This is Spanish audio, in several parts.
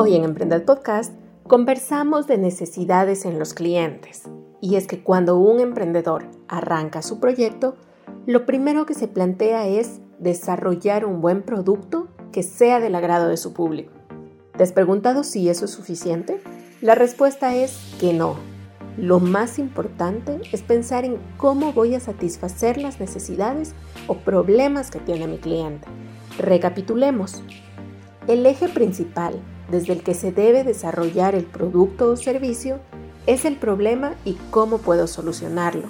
Hoy en Emprended Podcast conversamos de necesidades en los clientes. Y es que cuando un emprendedor arranca su proyecto, lo primero que se plantea es desarrollar un buen producto que sea del agrado de su público. ¿Te has preguntado si eso es suficiente? La respuesta es que no. Lo más importante es pensar en cómo voy a satisfacer las necesidades o problemas que tiene mi cliente. Recapitulemos. El eje principal desde el que se debe desarrollar el producto o servicio es el problema y cómo puedo solucionarlo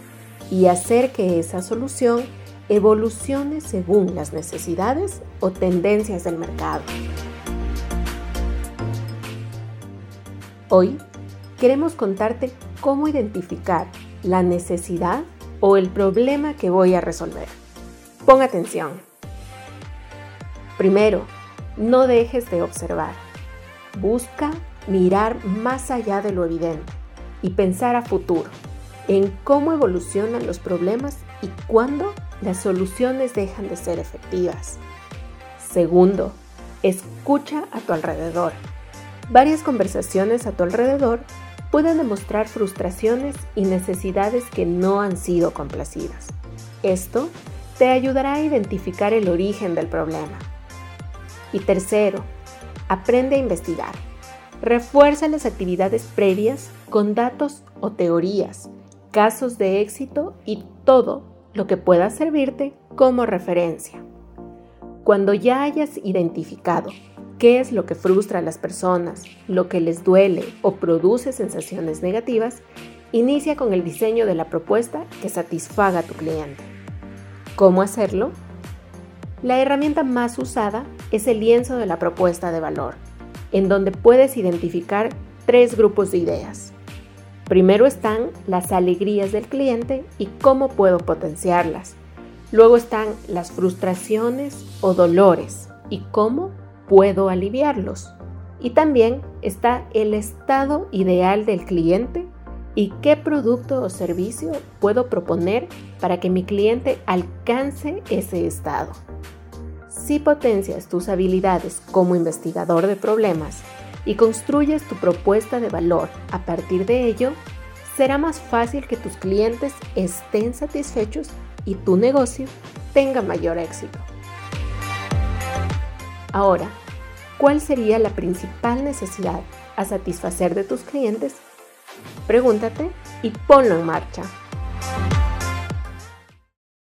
y hacer que esa solución evolucione según las necesidades o tendencias del mercado. Hoy queremos contarte cómo identificar la necesidad o el problema que voy a resolver. Pon atención. Primero, no dejes de observar. Busca mirar más allá de lo evidente y pensar a futuro en cómo evolucionan los problemas y cuándo las soluciones dejan de ser efectivas. Segundo, escucha a tu alrededor. Varias conversaciones a tu alrededor pueden demostrar frustraciones y necesidades que no han sido complacidas. Esto te ayudará a identificar el origen del problema. Y tercero, aprende a investigar. Refuerza las actividades previas con datos o teorías, casos de éxito y todo lo que pueda servirte como referencia. Cuando ya hayas identificado qué es lo que frustra a las personas, lo que les duele o produce sensaciones negativas, inicia con el diseño de la propuesta que satisfaga a tu cliente. ¿Cómo hacerlo? La herramienta más usada es el lienzo de la propuesta de valor, en donde puedes identificar tres grupos de ideas. Primero están las alegrías del cliente y cómo puedo potenciarlas. Luego están las frustraciones o dolores y cómo puedo aliviarlos. Y también está el estado ideal del cliente y qué producto o servicio puedo proponer para que mi cliente alcance ese estado. Si potencias tus habilidades como investigador de problemas y construyes tu propuesta de valor a partir de ello, será más fácil que tus clientes estén satisfechos y tu negocio tenga mayor éxito. Ahora, ¿cuál sería la principal necesidad a satisfacer de tus clientes? Pregúntate y ponlo en marcha.